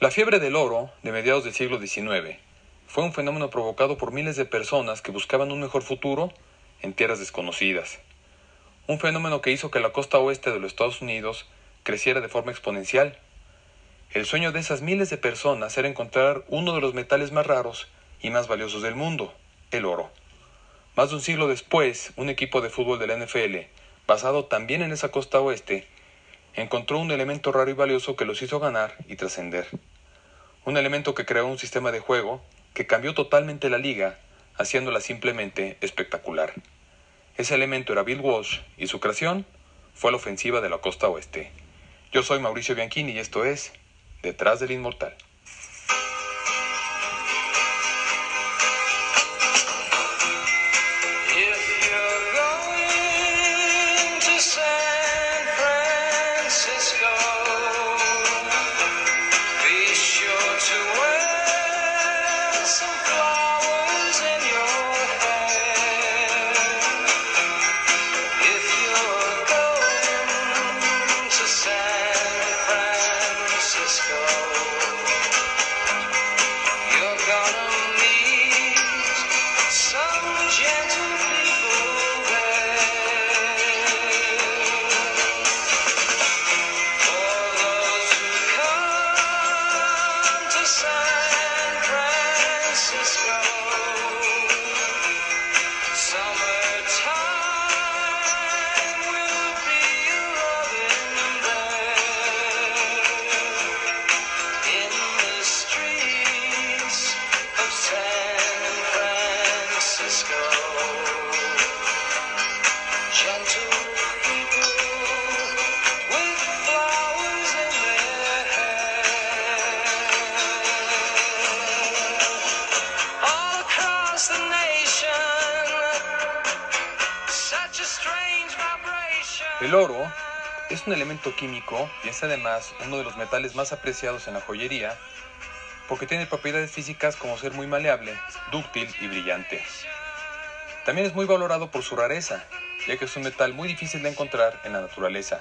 La fiebre del oro de mediados del siglo XIX fue un fenómeno provocado por miles de personas que buscaban un mejor futuro en tierras desconocidas. Un fenómeno que hizo que la costa oeste de los Estados Unidos creciera de forma exponencial. El sueño de esas miles de personas era encontrar uno de los metales más raros y más valiosos del mundo, el oro. Más de un siglo después, un equipo de fútbol de la NFL, basado también en esa costa oeste, encontró un elemento raro y valioso que los hizo ganar y trascender. Un elemento que creó un sistema de juego que cambió totalmente la liga, haciéndola simplemente espectacular. Ese elemento era Bill Walsh y su creación fue la ofensiva de la costa oeste. Yo soy Mauricio Bianchini y esto es Detrás del Inmortal. Químico y es además uno de los metales más apreciados en la joyería porque tiene propiedades físicas como ser muy maleable, dúctil y brillante. También es muy valorado por su rareza, ya que es un metal muy difícil de encontrar en la naturaleza.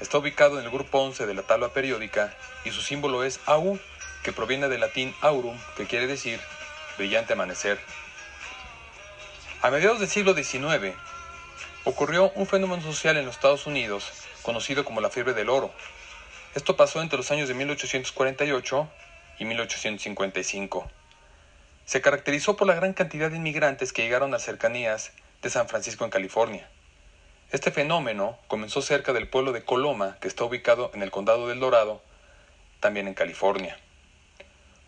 Está ubicado en el grupo 11 de la tabla periódica y su símbolo es AU, que proviene del latín aurum, que quiere decir brillante amanecer. A mediados del siglo XIX, ocurrió un fenómeno social en los Estados Unidos conocido como la fiebre del oro. Esto pasó entre los años de 1848 y 1855. Se caracterizó por la gran cantidad de inmigrantes que llegaron a cercanías de San Francisco en California. Este fenómeno comenzó cerca del pueblo de Coloma, que está ubicado en el condado del Dorado, también en California.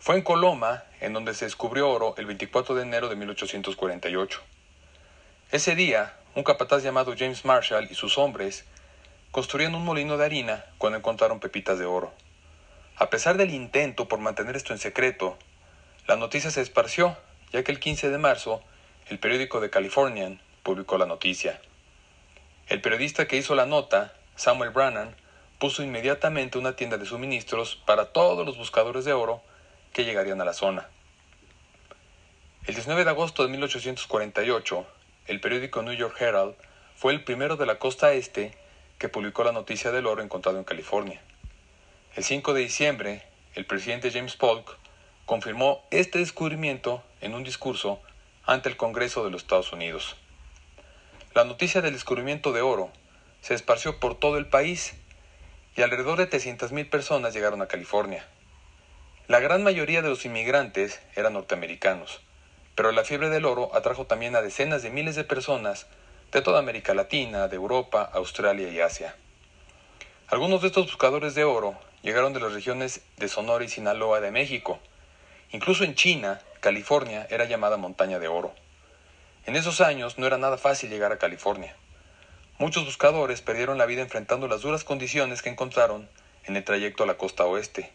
Fue en Coloma en donde se descubrió oro el 24 de enero de 1848. Ese día, un capataz llamado James Marshall y sus hombres construían un molino de harina cuando encontraron pepitas de oro. A pesar del intento por mantener esto en secreto, la noticia se esparció, ya que el 15 de marzo el periódico The Californian publicó la noticia. El periodista que hizo la nota, Samuel Brannan, puso inmediatamente una tienda de suministros para todos los buscadores de oro que llegarían a la zona. El 19 de agosto de 1848, el periódico New York Herald fue el primero de la costa este que publicó la noticia del oro encontrado en California. El 5 de diciembre, el presidente James Polk confirmó este descubrimiento en un discurso ante el Congreso de los Estados Unidos. La noticia del descubrimiento de oro se esparció por todo el país y alrededor de 300.000 personas llegaron a California. La gran mayoría de los inmigrantes eran norteamericanos, pero la fiebre del oro atrajo también a decenas de miles de personas de toda América Latina, de Europa, Australia y Asia. Algunos de estos buscadores de oro llegaron de las regiones de Sonora y Sinaloa de México. Incluso en China, California era llamada montaña de oro. En esos años no era nada fácil llegar a California. Muchos buscadores perdieron la vida enfrentando las duras condiciones que encontraron en el trayecto a la costa oeste.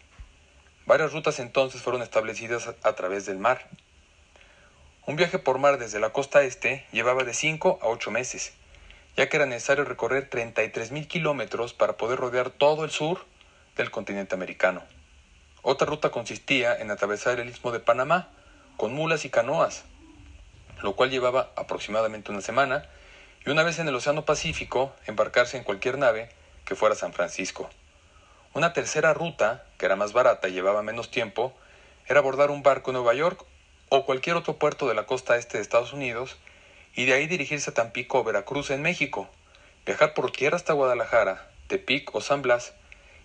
Varias rutas entonces fueron establecidas a través del mar. Un viaje por mar desde la costa este llevaba de 5 a 8 meses, ya que era necesario recorrer 33.000 kilómetros para poder rodear todo el sur del continente americano. Otra ruta consistía en atravesar el istmo de Panamá con mulas y canoas, lo cual llevaba aproximadamente una semana, y una vez en el Océano Pacífico embarcarse en cualquier nave que fuera a San Francisco. Una tercera ruta, que era más barata y llevaba menos tiempo, era abordar un barco en Nueva York o cualquier otro puerto de la costa este de Estados Unidos y de ahí dirigirse a Tampico o Veracruz en México, viajar por tierra hasta Guadalajara, Tepic o San Blas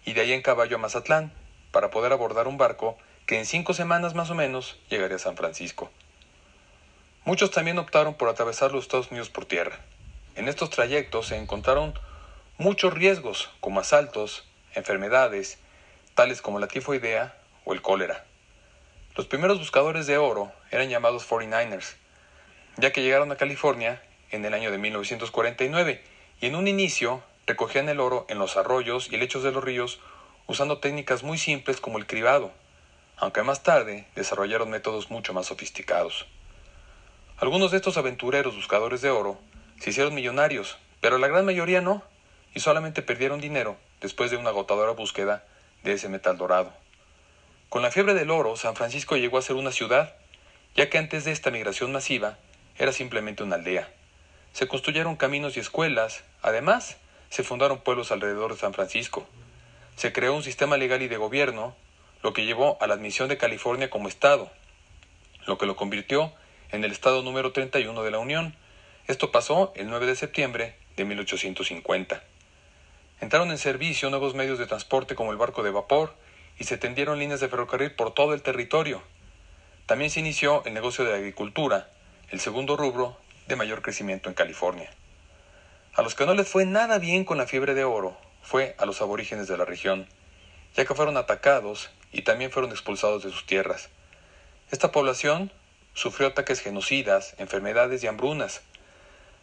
y de ahí en caballo a Mazatlán para poder abordar un barco que en cinco semanas más o menos llegaría a San Francisco. Muchos también optaron por atravesar los Estados Unidos por tierra. En estos trayectos se encontraron muchos riesgos como asaltos, enfermedades, tales como la tifoidea o el cólera. Los primeros buscadores de oro eran llamados 49ers, ya que llegaron a California en el año de 1949 y en un inicio recogían el oro en los arroyos y lechos de los ríos usando técnicas muy simples como el cribado, aunque más tarde desarrollaron métodos mucho más sofisticados. Algunos de estos aventureros buscadores de oro se hicieron millonarios, pero la gran mayoría no, y solamente perdieron dinero después de una agotadora búsqueda de ese metal dorado. Con la fiebre del oro, San Francisco llegó a ser una ciudad, ya que antes de esta migración masiva era simplemente una aldea. Se construyeron caminos y escuelas, además se fundaron pueblos alrededor de San Francisco. Se creó un sistema legal y de gobierno, lo que llevó a la admisión de California como Estado, lo que lo convirtió en el Estado número 31 de la Unión. Esto pasó el 9 de septiembre de 1850. Entraron en servicio nuevos medios de transporte como el barco de vapor y se tendieron líneas de ferrocarril por todo el territorio. También se inició el negocio de agricultura, el segundo rubro de mayor crecimiento en California. A los que no les fue nada bien con la fiebre de oro fue a los aborígenes de la región, ya que fueron atacados y también fueron expulsados de sus tierras. Esta población sufrió ataques genocidas, enfermedades y hambrunas.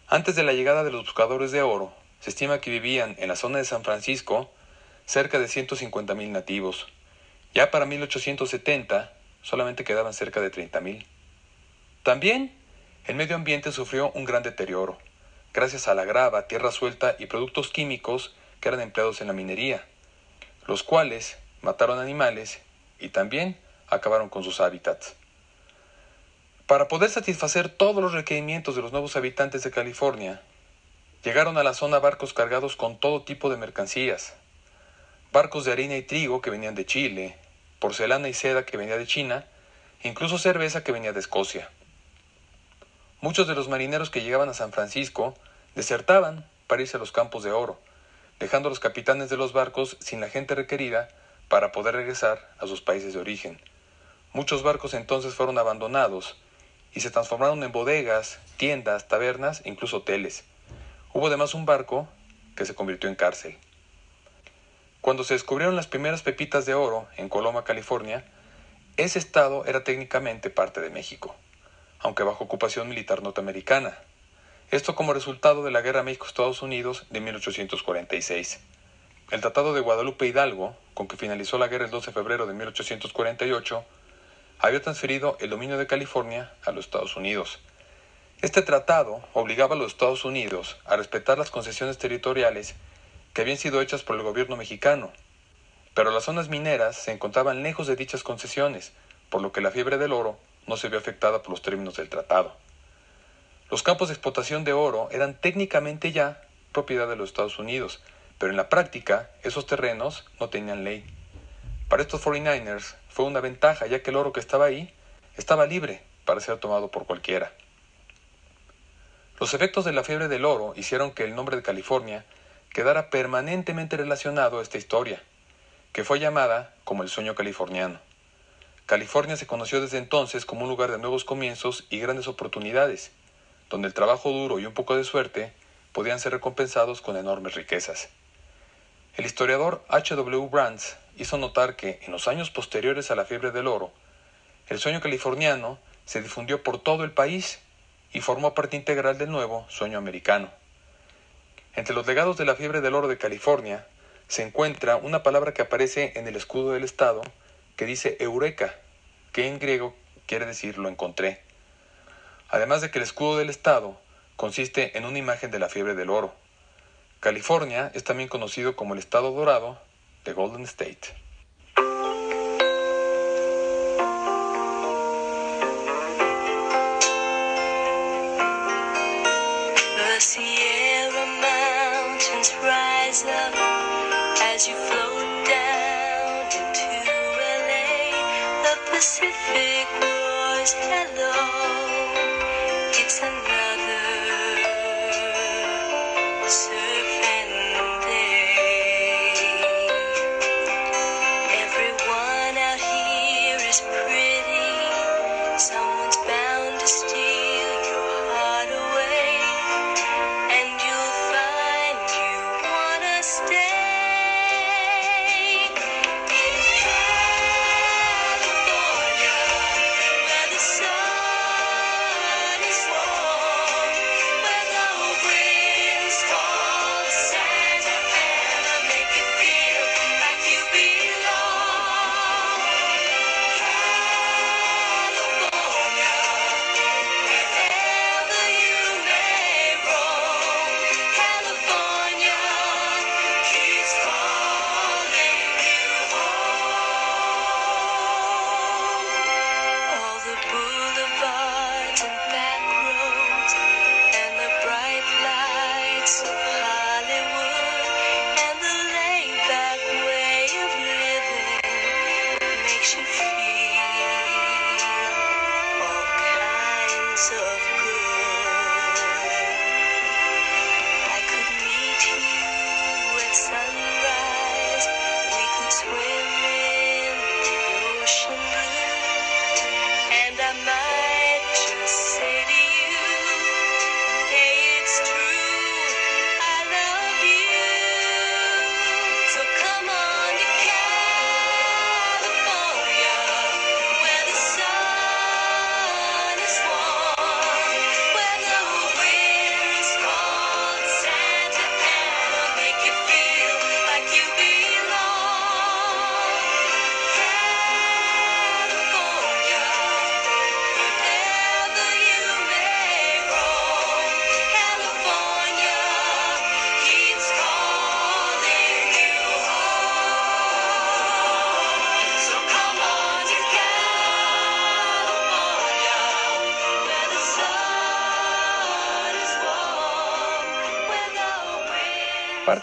Antes de la llegada de los buscadores de oro, se estima que vivían en la zona de San Francisco cerca de 150.000 nativos. Ya para 1870 solamente quedaban cerca de 30.000. También el medio ambiente sufrió un gran deterioro, gracias a la grava, tierra suelta y productos químicos que eran empleados en la minería, los cuales mataron animales y también acabaron con sus hábitats. Para poder satisfacer todos los requerimientos de los nuevos habitantes de California, Llegaron a la zona barcos cargados con todo tipo de mercancías. Barcos de harina y trigo que venían de Chile, porcelana y seda que venía de China, incluso cerveza que venía de Escocia. Muchos de los marineros que llegaban a San Francisco desertaban para irse a los campos de oro, dejando a los capitanes de los barcos sin la gente requerida para poder regresar a sus países de origen. Muchos barcos entonces fueron abandonados y se transformaron en bodegas, tiendas, tabernas e incluso hoteles. Hubo además un barco que se convirtió en cárcel. Cuando se descubrieron las primeras pepitas de oro en Coloma, California, ese estado era técnicamente parte de México, aunque bajo ocupación militar norteamericana. Esto como resultado de la Guerra México-Estados Unidos de 1846. El Tratado de Guadalupe Hidalgo, con que finalizó la guerra el 12 de febrero de 1848, había transferido el dominio de California a los Estados Unidos, este tratado obligaba a los Estados Unidos a respetar las concesiones territoriales que habían sido hechas por el gobierno mexicano, pero las zonas mineras se encontraban lejos de dichas concesiones, por lo que la fiebre del oro no se vio afectada por los términos del tratado. Los campos de explotación de oro eran técnicamente ya propiedad de los Estados Unidos, pero en la práctica esos terrenos no tenían ley. Para estos 49ers fue una ventaja ya que el oro que estaba ahí estaba libre para ser tomado por cualquiera. Los efectos de la fiebre del oro hicieron que el nombre de California quedara permanentemente relacionado a esta historia, que fue llamada como el sueño californiano. California se conoció desde entonces como un lugar de nuevos comienzos y grandes oportunidades, donde el trabajo duro y un poco de suerte podían ser recompensados con enormes riquezas. El historiador H. W. Brands hizo notar que, en los años posteriores a la fiebre del oro, el sueño californiano se difundió por todo el país y formó parte integral del nuevo sueño americano. Entre los legados de la fiebre del oro de California se encuentra una palabra que aparece en el escudo del Estado que dice Eureka, que en griego quiere decir lo encontré. Además de que el escudo del Estado consiste en una imagen de la fiebre del oro. California es también conocido como el Estado Dorado de Golden State. Rise up as you float down into LA. The Pacific roars hello. It's a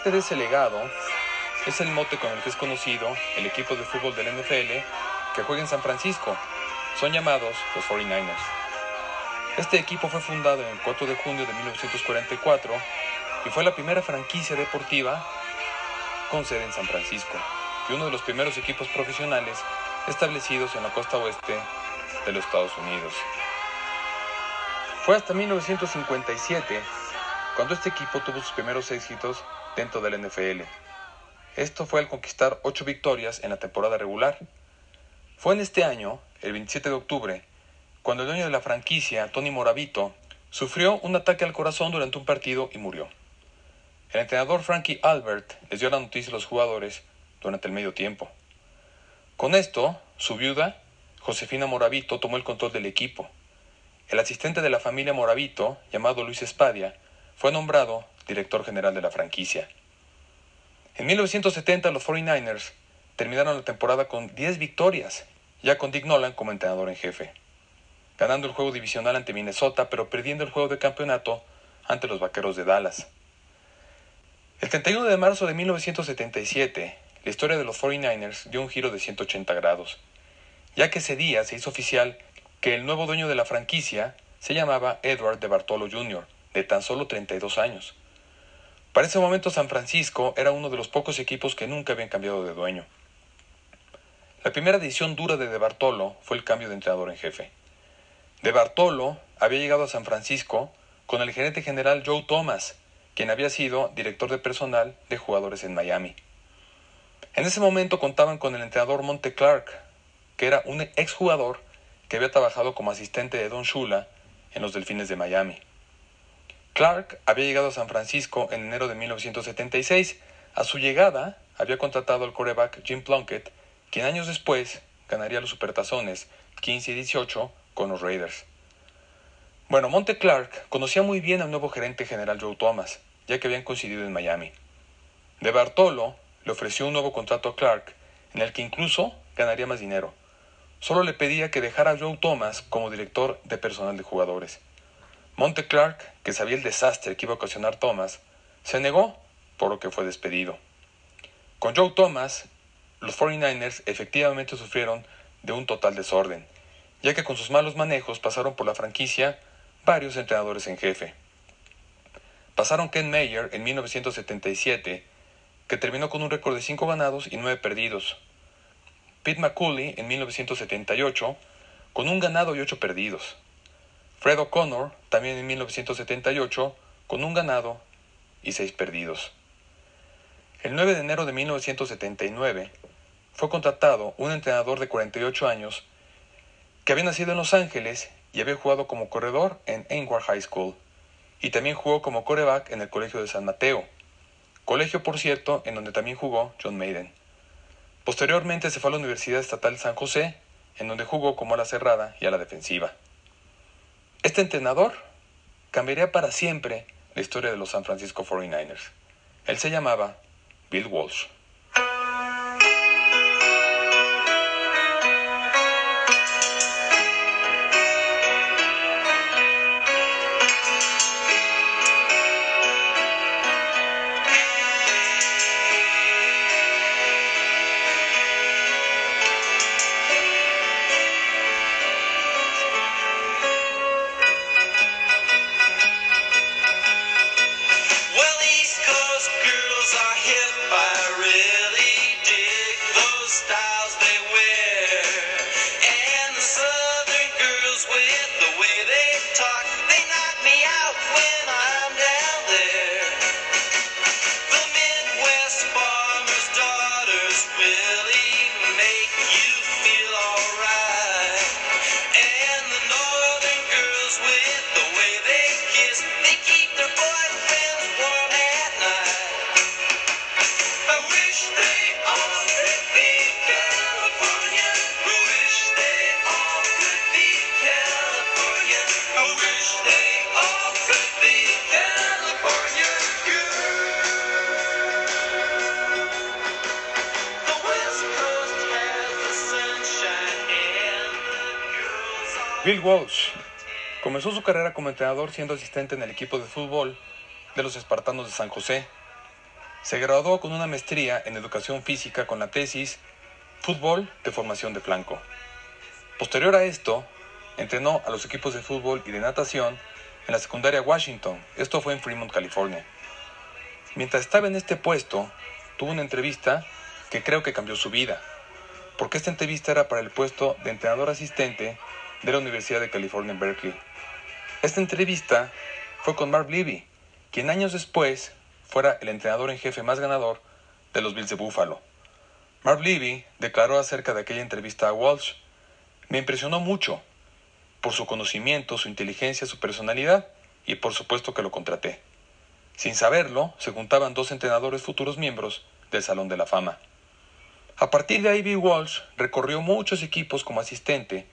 Parte de ese legado es el mote con el que es conocido el equipo de fútbol del NFL que juega en San Francisco. Son llamados los 49ers. Este equipo fue fundado el 4 de junio de 1944 y fue la primera franquicia deportiva con sede en San Francisco y uno de los primeros equipos profesionales establecidos en la costa oeste de los Estados Unidos. Fue hasta 1957 cuando este equipo tuvo sus primeros éxitos dentro del NFL. Esto fue al conquistar 8 victorias en la temporada regular. Fue en este año, el 27 de octubre, cuando el dueño de la franquicia, Tony Moravito, sufrió un ataque al corazón durante un partido y murió. El entrenador Frankie Albert les dio la noticia a los jugadores durante el medio tiempo. Con esto, su viuda, Josefina Moravito, tomó el control del equipo. El asistente de la familia Moravito, llamado Luis Espadia, fue nombrado director general de la franquicia. En 1970 los 49ers terminaron la temporada con 10 victorias, ya con Dick Nolan como entrenador en jefe, ganando el juego divisional ante Minnesota, pero perdiendo el juego de campeonato ante los Vaqueros de Dallas. El 31 de marzo de 1977, la historia de los 49ers dio un giro de 180 grados, ya que ese día se hizo oficial que el nuevo dueño de la franquicia se llamaba Edward de Bartolo Jr., de tan solo 32 años. Para ese momento San Francisco era uno de los pocos equipos que nunca habían cambiado de dueño. La primera decisión dura de De Bartolo fue el cambio de entrenador en jefe. De Bartolo había llegado a San Francisco con el gerente general Joe Thomas, quien había sido director de personal de jugadores en Miami. En ese momento contaban con el entrenador Monte Clark, que era un exjugador que había trabajado como asistente de Don Shula en los Delfines de Miami. Clark había llegado a San Francisco en enero de 1976. A su llegada, había contratado al coreback Jim Plunkett, quien años después ganaría los Supertazones 15 y 18 con los Raiders. Bueno, Monte Clark conocía muy bien al nuevo gerente general Joe Thomas, ya que habían coincidido en Miami. De Bartolo le ofreció un nuevo contrato a Clark, en el que incluso ganaría más dinero. Solo le pedía que dejara a Joe Thomas como director de personal de jugadores. Monte Clark, que sabía el desastre que iba a ocasionar Thomas, se negó, por lo que fue despedido. Con Joe Thomas, los 49ers efectivamente sufrieron de un total desorden, ya que con sus malos manejos pasaron por la franquicia varios entrenadores en jefe. Pasaron Ken Mayer en 1977, que terminó con un récord de 5 ganados y 9 perdidos. Pete McCulley en 1978, con un ganado y 8 perdidos. Fred O'Connor, también en 1978, con un ganado y 6 perdidos. El 9 de enero de 1979 fue contratado un entrenador de 48 años que había nacido en Los Ángeles y había jugado como corredor en Ainward High School y también jugó como coreback en el Colegio de San Mateo, colegio por cierto en donde también jugó John Maiden. Posteriormente se fue a la Universidad Estatal San José, en donde jugó como a la cerrada y a la defensiva. Este entrenador cambiaría para siempre la historia de los San Francisco 49ers. Él se llamaba Bill Walsh. Walsh comenzó su carrera como entrenador siendo asistente en el equipo de fútbol de los Espartanos de San José. Se graduó con una maestría en educación física con la tesis Fútbol de formación de flanco. Posterior a esto, entrenó a los equipos de fútbol y de natación en la secundaria Washington. Esto fue en Fremont, California. Mientras estaba en este puesto, tuvo una entrevista que creo que cambió su vida, porque esta entrevista era para el puesto de entrenador asistente de la Universidad de California en Berkeley. Esta entrevista fue con Marv Levy, quien años después fuera el entrenador en jefe más ganador de los Bills de Buffalo. Marv Levy declaró acerca de aquella entrevista a Walsh, me impresionó mucho por su conocimiento, su inteligencia, su personalidad y por supuesto que lo contraté. Sin saberlo, se juntaban dos entrenadores futuros miembros del Salón de la Fama. A partir de ahí, Bill Walsh recorrió muchos equipos como asistente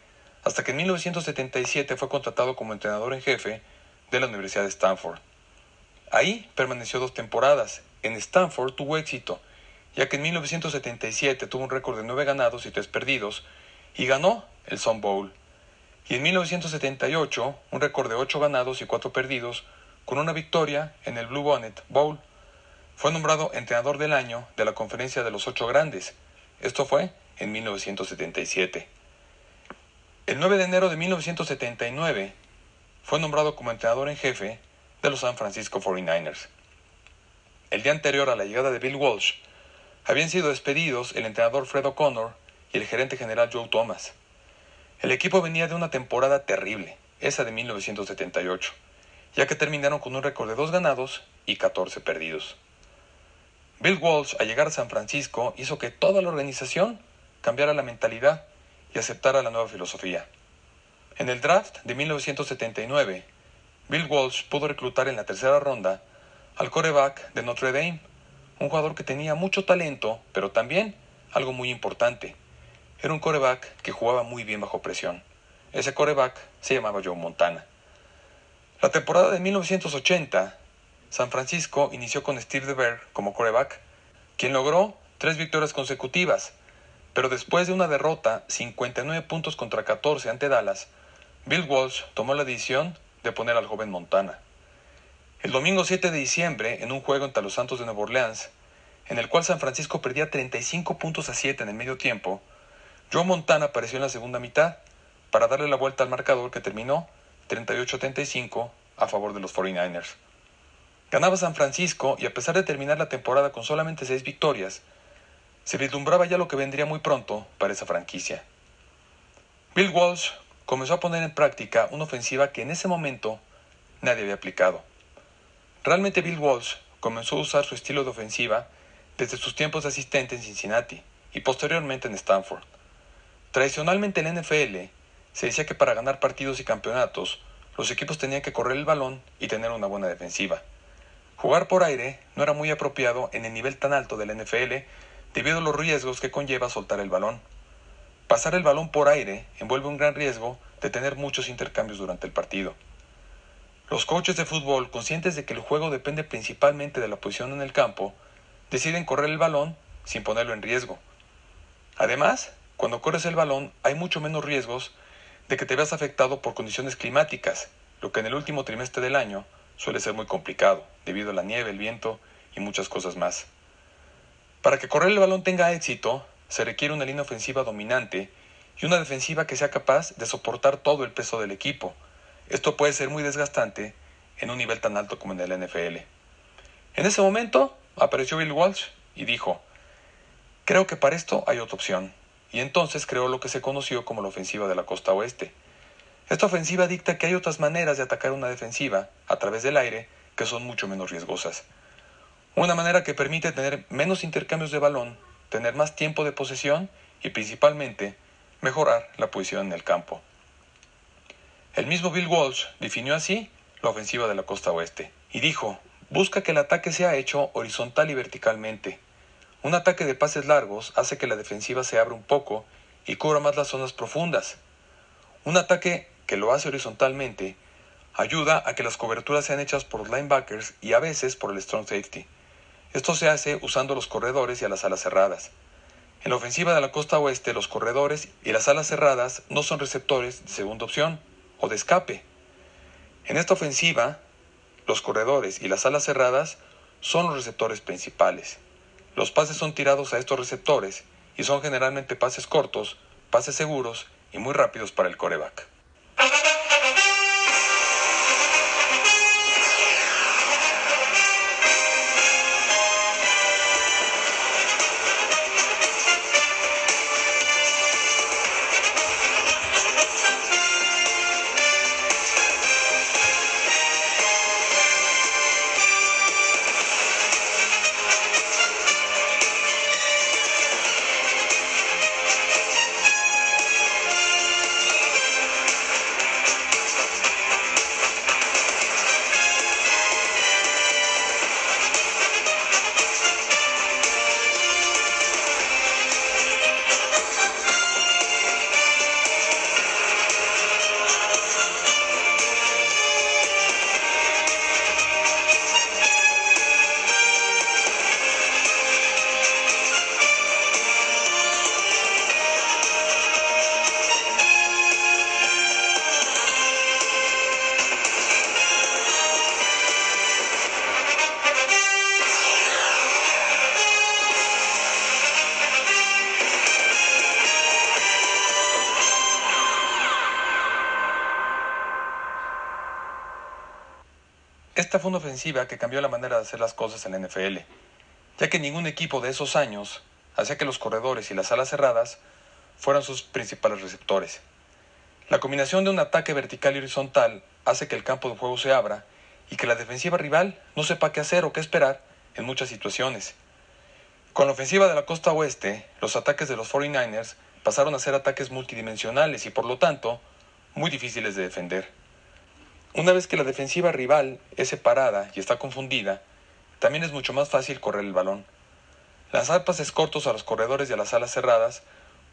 hasta que en 1977 fue contratado como entrenador en jefe de la Universidad de Stanford. Ahí permaneció dos temporadas. En Stanford tuvo éxito, ya que en 1977 tuvo un récord de 9 ganados y 3 perdidos y ganó el Sun Bowl. Y en 1978 un récord de 8 ganados y 4 perdidos con una victoria en el Blue Bonnet Bowl. Fue nombrado entrenador del año de la conferencia de los ocho grandes. Esto fue en 1977. El 9 de enero de 1979 fue nombrado como entrenador en jefe de los San Francisco 49ers. El día anterior a la llegada de Bill Walsh, habían sido despedidos el entrenador Fred O'Connor y el gerente general Joe Thomas. El equipo venía de una temporada terrible, esa de 1978, ya que terminaron con un récord de 2 ganados y 14 perdidos. Bill Walsh, al llegar a San Francisco, hizo que toda la organización cambiara la mentalidad y aceptara la nueva filosofía. En el draft de 1979, Bill Walsh pudo reclutar en la tercera ronda al coreback de Notre Dame, un jugador que tenía mucho talento, pero también algo muy importante. Era un coreback que jugaba muy bien bajo presión. Ese coreback se llamaba Joe Montana. La temporada de 1980, San Francisco inició con Steve DeBear como coreback, quien logró tres victorias consecutivas, pero después de una derrota 59 puntos contra 14 ante Dallas, Bill Walsh tomó la decisión de poner al joven Montana. El domingo 7 de diciembre, en un juego entre los Santos de Nueva Orleans, en el cual San Francisco perdía 35 puntos a 7 en el medio tiempo, Joe Montana apareció en la segunda mitad para darle la vuelta al marcador que terminó 38-35 a favor de los 49ers. Ganaba San Francisco y a pesar de terminar la temporada con solamente seis victorias, se vislumbraba ya lo que vendría muy pronto para esa franquicia. Bill Walsh comenzó a poner en práctica una ofensiva que en ese momento nadie había aplicado. Realmente Bill Walsh comenzó a usar su estilo de ofensiva desde sus tiempos de asistente en Cincinnati y posteriormente en Stanford. Tradicionalmente en NFL se decía que para ganar partidos y campeonatos los equipos tenían que correr el balón y tener una buena defensiva. Jugar por aire no era muy apropiado en el nivel tan alto del NFL debido a los riesgos que conlleva soltar el balón. Pasar el balón por aire envuelve un gran riesgo de tener muchos intercambios durante el partido. Los coaches de fútbol, conscientes de que el juego depende principalmente de la posición en el campo, deciden correr el balón sin ponerlo en riesgo. Además, cuando corres el balón hay mucho menos riesgos de que te veas afectado por condiciones climáticas, lo que en el último trimestre del año suele ser muy complicado, debido a la nieve, el viento y muchas cosas más. Para que correr el balón tenga éxito, se requiere una línea ofensiva dominante y una defensiva que sea capaz de soportar todo el peso del equipo. Esto puede ser muy desgastante en un nivel tan alto como en el NFL. En ese momento apareció Bill Walsh y dijo, creo que para esto hay otra opción, y entonces creó lo que se conoció como la ofensiva de la costa oeste. Esta ofensiva dicta que hay otras maneras de atacar una defensiva a través del aire que son mucho menos riesgosas. Una manera que permite tener menos intercambios de balón, tener más tiempo de posesión y principalmente mejorar la posición en el campo. El mismo Bill Walsh definió así la ofensiva de la costa oeste y dijo, busca que el ataque sea hecho horizontal y verticalmente. Un ataque de pases largos hace que la defensiva se abra un poco y cubra más las zonas profundas. Un ataque que lo hace horizontalmente, ayuda a que las coberturas sean hechas por los linebackers y a veces por el strong safety. Esto se hace usando los corredores y a las alas cerradas. En la ofensiva de la costa oeste, los corredores y las alas cerradas no son receptores de segunda opción o de escape. En esta ofensiva, los corredores y las alas cerradas son los receptores principales. Los pases son tirados a estos receptores y son generalmente pases cortos, pases seguros y muy rápidos para el coreback. Esta fue una ofensiva que cambió la manera de hacer las cosas en la NFL, ya que ningún equipo de esos años hacía que los corredores y las alas cerradas fueran sus principales receptores. La combinación de un ataque vertical y horizontal hace que el campo de juego se abra y que la defensiva rival no sepa qué hacer o qué esperar en muchas situaciones. Con la ofensiva de la costa oeste, los ataques de los 49ers pasaron a ser ataques multidimensionales y por lo tanto muy difíciles de defender. Una vez que la defensiva rival es separada y está confundida, también es mucho más fácil correr el balón. Lanzar pases cortos a los corredores y a las alas cerradas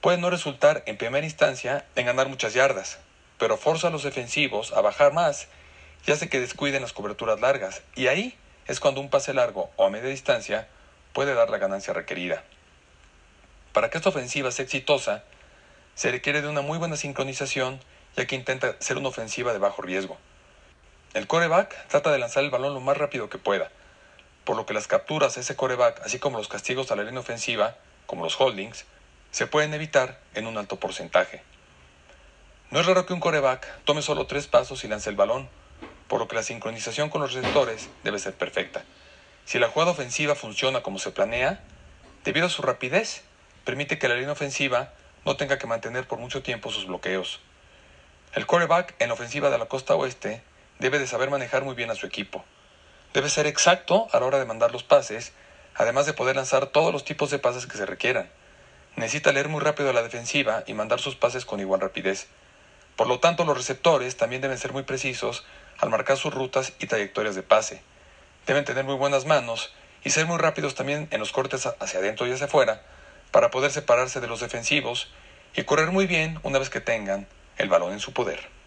puede no resultar en primera instancia en ganar muchas yardas, pero forza a los defensivos a bajar más y hace que descuiden las coberturas largas, y ahí es cuando un pase largo o a media distancia puede dar la ganancia requerida. Para que esta ofensiva sea exitosa, se requiere de una muy buena sincronización, ya que intenta ser una ofensiva de bajo riesgo. El coreback trata de lanzar el balón lo más rápido que pueda, por lo que las capturas a ese coreback, así como los castigos a la línea ofensiva, como los holdings, se pueden evitar en un alto porcentaje. No es raro que un coreback tome solo tres pasos y lance el balón, por lo que la sincronización con los receptores debe ser perfecta. Si la jugada ofensiva funciona como se planea, debido a su rapidez, permite que la línea ofensiva no tenga que mantener por mucho tiempo sus bloqueos. El quarterback en la ofensiva de la costa oeste debe de saber manejar muy bien a su equipo. Debe ser exacto a la hora de mandar los pases, además de poder lanzar todos los tipos de pases que se requieran. Necesita leer muy rápido a la defensiva y mandar sus pases con igual rapidez. Por lo tanto, los receptores también deben ser muy precisos al marcar sus rutas y trayectorias de pase. Deben tener muy buenas manos y ser muy rápidos también en los cortes hacia adentro y hacia afuera para poder separarse de los defensivos y correr muy bien una vez que tengan el balón en su poder.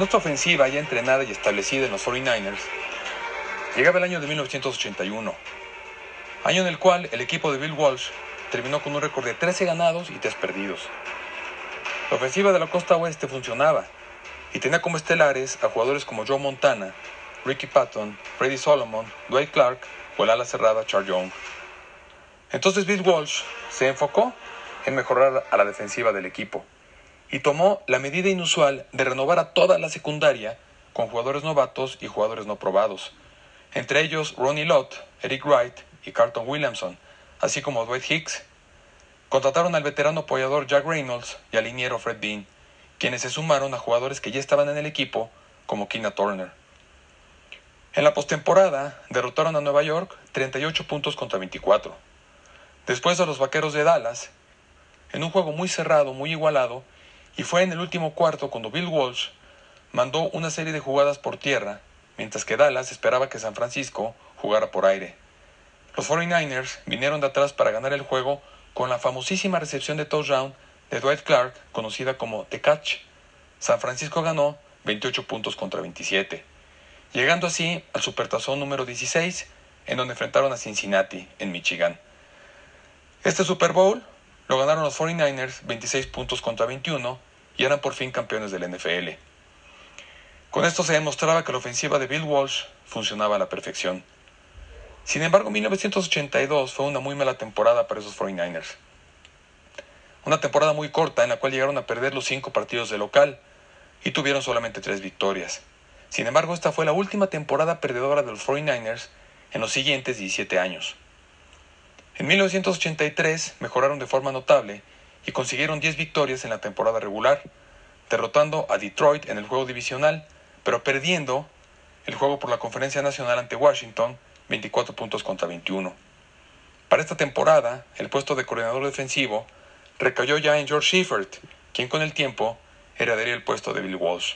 Con esta ofensiva ya entrenada y establecida en los 49ers, llegaba el año de 1981, año en el cual el equipo de Bill Walsh terminó con un récord de 13 ganados y 3 perdidos. La ofensiva de la costa oeste funcionaba y tenía como estelares a jugadores como Joe Montana, Ricky Patton, Freddie Solomon, Dwight Clark o el ala cerrada Charles Young. Entonces Bill Walsh se enfocó en mejorar a la defensiva del equipo y tomó la medida inusual de renovar a toda la secundaria con jugadores novatos y jugadores no probados, entre ellos Ronnie Lott, Eric Wright y Carlton Williamson, así como Dwight Hicks. Contrataron al veterano apoyador Jack Reynolds y al liniero Fred Bean, quienes se sumaron a jugadores que ya estaban en el equipo, como Kina Turner. En la postemporada derrotaron a Nueva York 38 puntos contra 24. Después a los Vaqueros de Dallas, en un juego muy cerrado, muy igualado, y fue en el último cuarto cuando Bill Walsh mandó una serie de jugadas por tierra, mientras que Dallas esperaba que San Francisco jugara por aire. Los 49ers vinieron de atrás para ganar el juego con la famosísima recepción de touchdown de Dwight Clark, conocida como The Catch. San Francisco ganó 28 puntos contra 27, llegando así al supertazón número 16, en donde enfrentaron a Cincinnati, en Michigan. Este Super Bowl lo ganaron los 49ers 26 puntos contra 21 y eran por fin campeones del NFL. Con esto se demostraba que la ofensiva de Bill Walsh funcionaba a la perfección. Sin embargo, 1982 fue una muy mala temporada para esos 49ers. Una temporada muy corta en la cual llegaron a perder los cinco partidos de local y tuvieron solamente tres victorias. Sin embargo, esta fue la última temporada perdedora de los 49ers en los siguientes 17 años. En 1983 mejoraron de forma notable y consiguieron 10 victorias en la temporada regular, derrotando a Detroit en el juego divisional, pero perdiendo el juego por la Conferencia Nacional ante Washington 24 puntos contra 21. Para esta temporada, el puesto de coordinador defensivo recayó ya en George Sheffert, quien con el tiempo heredaría el puesto de Bill Walsh.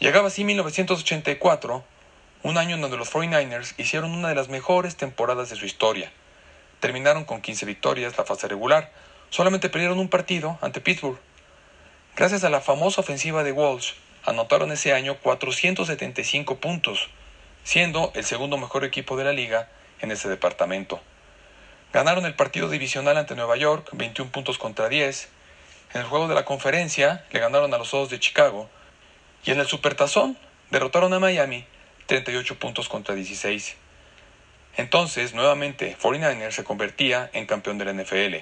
Llegaba así 1984, un año en donde los 49ers hicieron una de las mejores temporadas de su historia. Terminaron con 15 victorias la fase regular, solamente perdieron un partido ante Pittsburgh. Gracias a la famosa ofensiva de Walsh, anotaron ese año 475 puntos, siendo el segundo mejor equipo de la liga en ese departamento. Ganaron el partido divisional ante Nueva York, 21 puntos contra 10. En el juego de la conferencia le ganaron a los Osos de Chicago. Y en el Supertazón derrotaron a Miami, 38 puntos contra 16. Entonces, nuevamente, 49ers se convertía en campeón de la NFL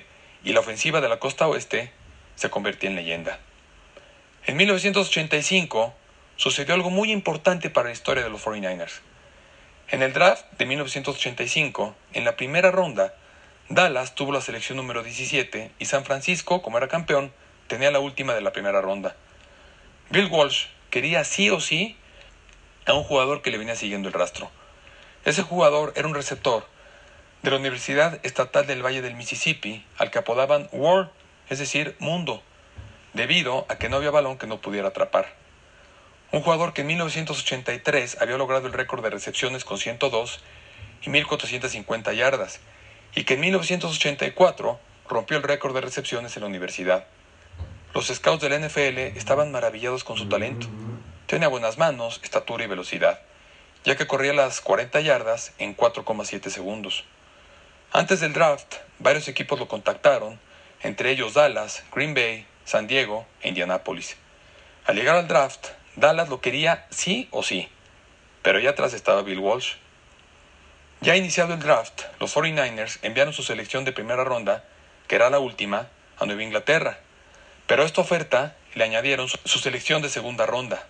y la ofensiva de la costa oeste se convertía en leyenda. En 1985 sucedió algo muy importante para la historia de los 49ers. En el draft de 1985, en la primera ronda, Dallas tuvo la selección número 17 y San Francisco, como era campeón, tenía la última de la primera ronda. Bill Walsh quería sí o sí a un jugador que le venía siguiendo el rastro. Ese jugador era un receptor de la Universidad Estatal del Valle del Mississippi, al que apodaban World, es decir, mundo, debido a que no había balón que no pudiera atrapar. Un jugador que en 1983 había logrado el récord de recepciones con 102 y 1450 yardas, y que en 1984 rompió el récord de recepciones en la universidad. Los scouts de la NFL estaban maravillados con su talento. Tenía buenas manos, estatura y velocidad, ya que corría las 40 yardas en 4,7 segundos. Antes del draft, varios equipos lo contactaron, entre ellos Dallas, Green Bay, San Diego e Indianápolis. Al llegar al draft, Dallas lo quería sí o sí, pero ya atrás estaba Bill Walsh. Ya iniciado el draft, los 49ers enviaron su selección de primera ronda, que era la última, a Nueva Inglaterra, pero a esta oferta le añadieron su, selección de segunda ronda.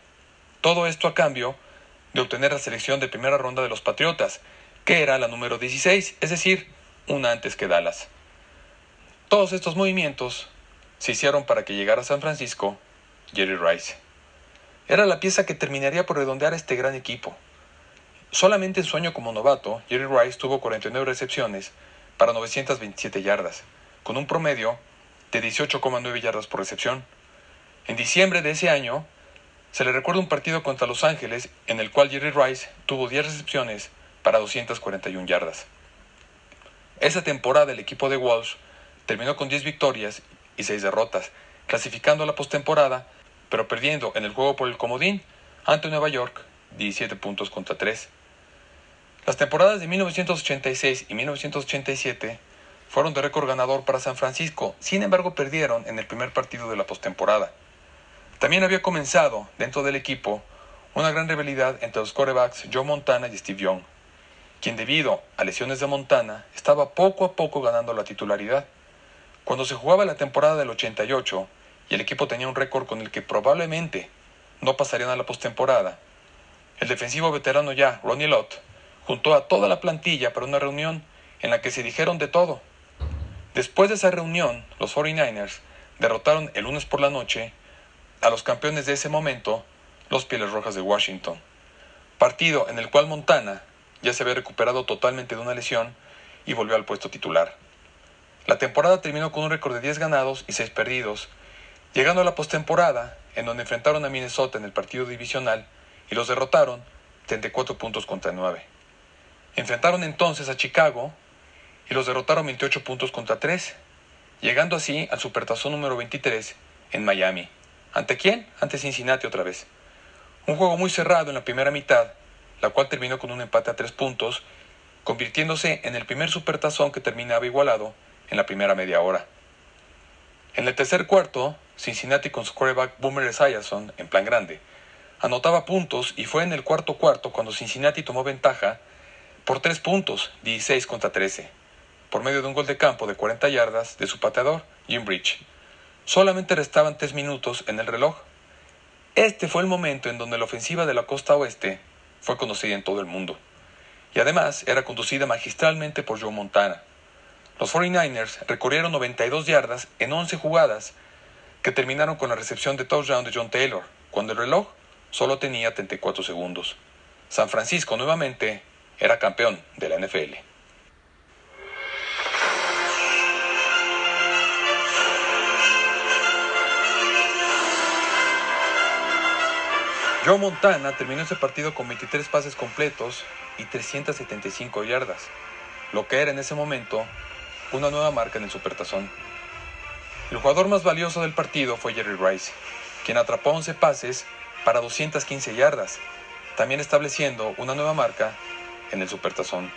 Todo esto a cambio de obtener la selección de primera ronda de los Patriotas, que era la número 16, es decir, una antes que Dallas. Todos estos movimientos se hicieron para que llegara a San Francisco Jerry Rice. Era la pieza que terminaría por redondear este gran equipo. Solamente en su año como novato, Jerry Rice tuvo 49 recepciones para 927 yardas, con un promedio de 18,9 yardas por recepción. En diciembre de ese año, se le recuerda un partido contra Los Ángeles en el cual Jerry Rice tuvo 10 recepciones para 241 yardas. Esa temporada el equipo de Walsh terminó con 10 victorias y 6 derrotas, clasificando a la postemporada, pero perdiendo en el juego por el comodín ante Nueva York 17 puntos contra 3. Las temporadas de 1986 y 1987 fueron de récord ganador para San Francisco, sin embargo perdieron en el primer partido de la postemporada. También había comenzado, dentro del equipo, una gran rivalidad entre los quarterbacks Joe Montana y Steve Young, quien debido a lesiones de Montana estaba poco a poco ganando la titularidad. Cuando se jugaba la temporada del 88 y el equipo tenía un récord con el que probablemente no pasarían a la postemporada, el defensivo veterano ya, Ronnie Lott, juntó a toda la plantilla para una reunión en la que se dijeron de todo. Después de esa reunión, los 49ers derrotaron el lunes por la noche a los campeones de ese momento, los Pieles Rojas de Washington. Partido en el cual Montana ya se había recuperado totalmente de una lesión y volvió al puesto titular. La temporada terminó con un récord de 10 ganados y 6 perdidos, llegando a la postemporada, en donde enfrentaron a Minnesota en el partido divisional y los derrotaron 34 puntos contra 9. Enfrentaron entonces a Chicago y los derrotaron 28 puntos contra 3, llegando así al Supertazón número 23 en Miami. ¿Ante quién? Ante Cincinnati otra vez. Un juego muy cerrado en la primera mitad, la cual terminó con un empate a 3 puntos, convirtiéndose en el primer Supertazón que terminaba igualado en la primera media hora. En el tercer cuarto, Cincinnati con su quarterback Boomer Esiason en plan grande, anotaba puntos y fue en el cuarto cuarto cuando Cincinnati tomó ventaja por 3 puntos, 16 contra 13, por medio de un gol de campo de 40 yardas de su pateador, Jim Bridge. Solamente restaban 3 minutos en el reloj. Este fue el momento en donde la ofensiva de la costa oeste fue conocida en todo el mundo. Y además era conducida magistralmente por Joe Montana. Los 49ers recorrieron 92 yardas en 11 jugadas que terminaron con la recepción de touchdown de John Taylor, cuando el reloj solo tenía 34 segundos. San Francisco nuevamente era campeón de la NFL. Joe Montana terminó ese partido con 23 pases completos y 375 yardas, lo que era en ese momento una nueva marca en el Supertazón. El jugador más valioso del partido fue Jerry Rice, quien atrapó 11 pases para 215 yardas, también estableciendo una nueva marca en el Supertazón.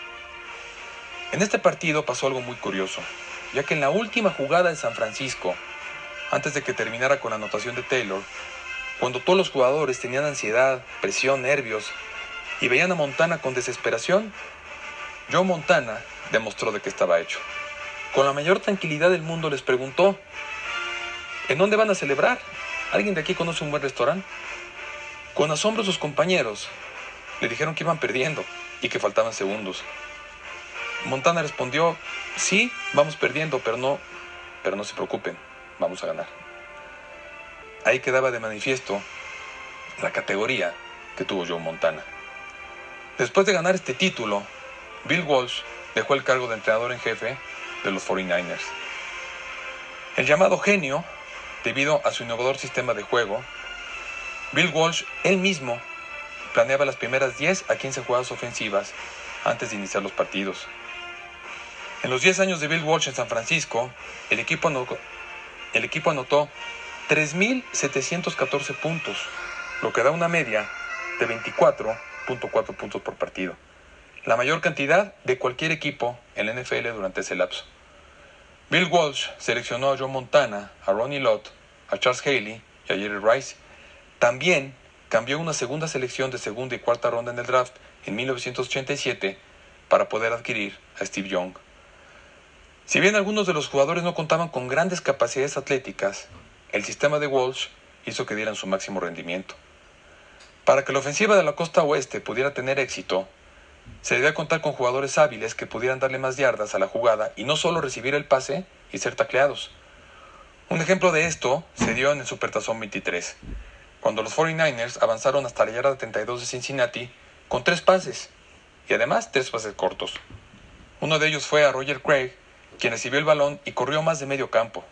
En este partido pasó algo muy curioso, ya que en la última jugada de San Francisco, antes de que terminara con la anotación de Taylor, cuando todos los jugadores tenían ansiedad, presión, nervios y veían a Montana con desesperación, Joe Montana demostró de qué estaba hecho. Con la mayor tranquilidad del mundo les preguntó, ¿en dónde van a celebrar? ¿Alguien de aquí conoce un buen restaurante? Con asombro sus compañeros le dijeron que iban perdiendo y que faltaban segundos. Montana respondió, sí, vamos perdiendo, pero no, pero no se preocupen, vamos a ganar. Ahí quedaba de manifiesto la categoría que tuvo Joe Montana. Después de ganar este título, Bill Walsh dejó el cargo de entrenador en jefe de los 49ers. El llamado genio, debido a su innovador sistema de juego, Bill Walsh él mismo planeaba las primeras 10 a 15 jugadas ofensivas antes de iniciar los partidos. En los 10 años de Bill Walsh en San Francisco, el equipo anotó, el equipo anotó 3.714 puntos, lo que da una media de 24.4 puntos por partido, la mayor cantidad de cualquier equipo en la NFL durante ese lapso. Bill Walsh seleccionó a Joe Montana, a Ronnie Lott, a Charles Haley y a Jerry Rice. También cambió una segunda selección de segunda y cuarta ronda en el draft en 1987 para poder adquirir a Steve Young. Si bien algunos de los jugadores no contaban con grandes capacidades atléticas, el sistema de Walsh hizo que dieran su máximo rendimiento. Para que la ofensiva de la costa oeste pudiera tener éxito, se debía contar con jugadores hábiles que pudieran darle más yardas a la jugada y no solo recibir el pase y ser tacleados. Un ejemplo de esto se dio en el Supertazón 23, cuando los 49ers avanzaron hasta la yarda 32 de Cincinnati con tres pases y además tres pases cortos. Uno de ellos fue a Roger Craig, quien recibió el balón y corrió más de medio campo.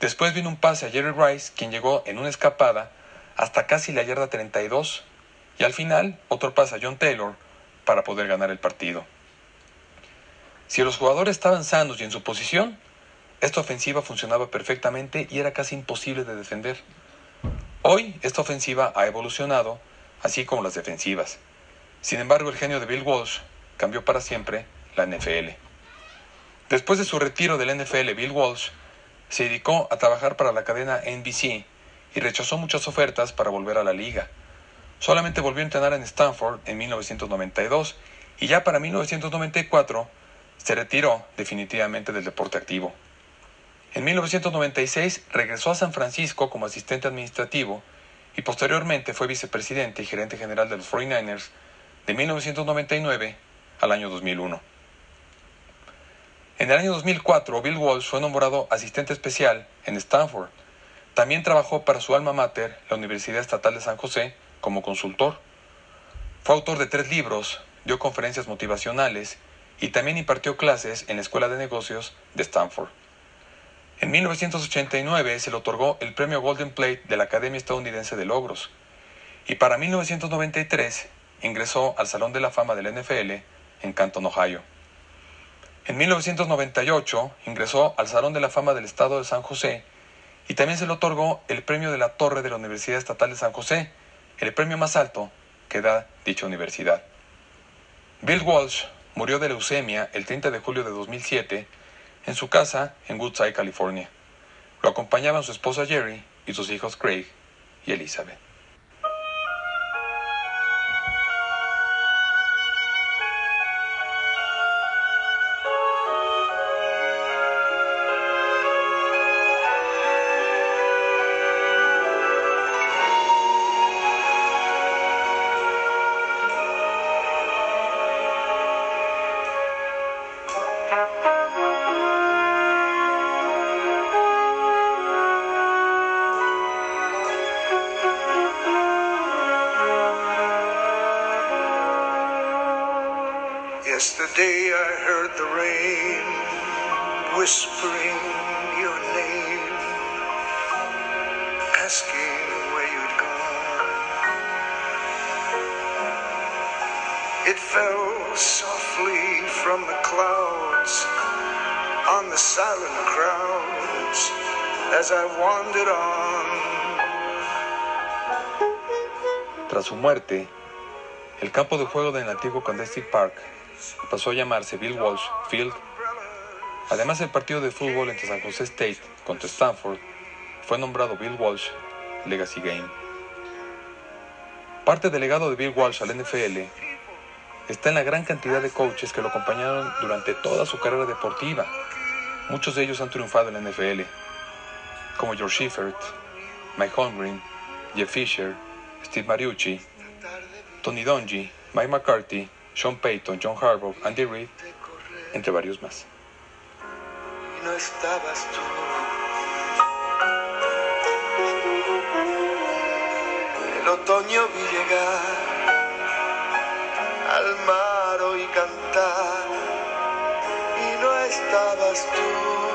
Después vino un pase a Jerry Rice, quien llegó en una escapada hasta casi la yarda 32, y al final otro pase a John Taylor para poder ganar el partido. Si los jugadores estaban sanos y en su posición, esta ofensiva funcionaba perfectamente y era casi imposible de defender. Hoy esta ofensiva ha evolucionado, así como las defensivas. Sin embargo, el genio de Bill Walsh cambió para siempre la NFL. Después de su retiro del NFL, Bill Walsh se dedicó a trabajar para la cadena NBC y rechazó muchas ofertas para volver a la liga. Solamente volvió a entrenar en Stanford en 1992 y ya para 1994 se retiró definitivamente del deporte activo. En 1996 regresó a San Francisco como asistente administrativo y posteriormente fue vicepresidente y gerente general de los 49ers de 1999 al año 2001. En el año 2004, Bill Walsh fue nombrado asistente especial en Stanford. También trabajó para su alma mater, la Universidad Estatal de San José, como consultor. Fue autor de tres libros, dio conferencias motivacionales y también impartió clases en la Escuela de Negocios de Stanford. En 1989 se le otorgó el premio Golden Plate de la Academia Estadounidense de Logros y para 1993 ingresó al Salón de la Fama del NFL en Canton, Ohio. En 1998 ingresó al Salón de la Fama del Estado de San José y también se le otorgó el premio de la Torre de la Universidad Estatal de San José, el premio más alto que da dicha universidad. Bill Walsh murió de leucemia el 30 de julio de 2007 en su casa en Woodside, California. Lo acompañaban su esposa Jerry y sus hijos Craig y Elizabeth. Su muerte, el campo de juego del antiguo Candlestick Park pasó a llamarse Bill Walsh Field. Además, el partido de fútbol entre San Jose State contra Stanford fue nombrado Bill Walsh Legacy Game. Parte del legado de Bill Walsh al NFL está en la gran cantidad de coaches que lo acompañaron durante toda su carrera deportiva. Muchos de ellos han triunfado en la NFL, como George Schiffert, Mike Holmgren, Jeff Fisher, Steve Mariucci, Tony Dungy, Mike McCarthy, Sean Payton, John Harbaugh, Andy Reid, entre varios más. no estabas tú. El otoño vi llegar al mar cantar y no estabas tú.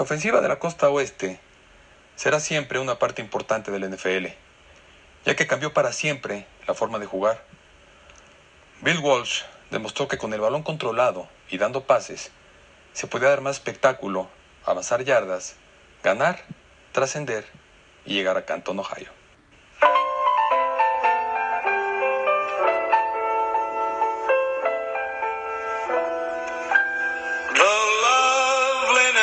La ofensiva de la costa oeste será siempre una parte importante del NFL, ya que cambió para siempre la forma de jugar. Bill Walsh demostró que con el balón controlado y dando pases, se podía dar más espectáculo, avanzar yardas, ganar, trascender y llegar a Canton, Ohio.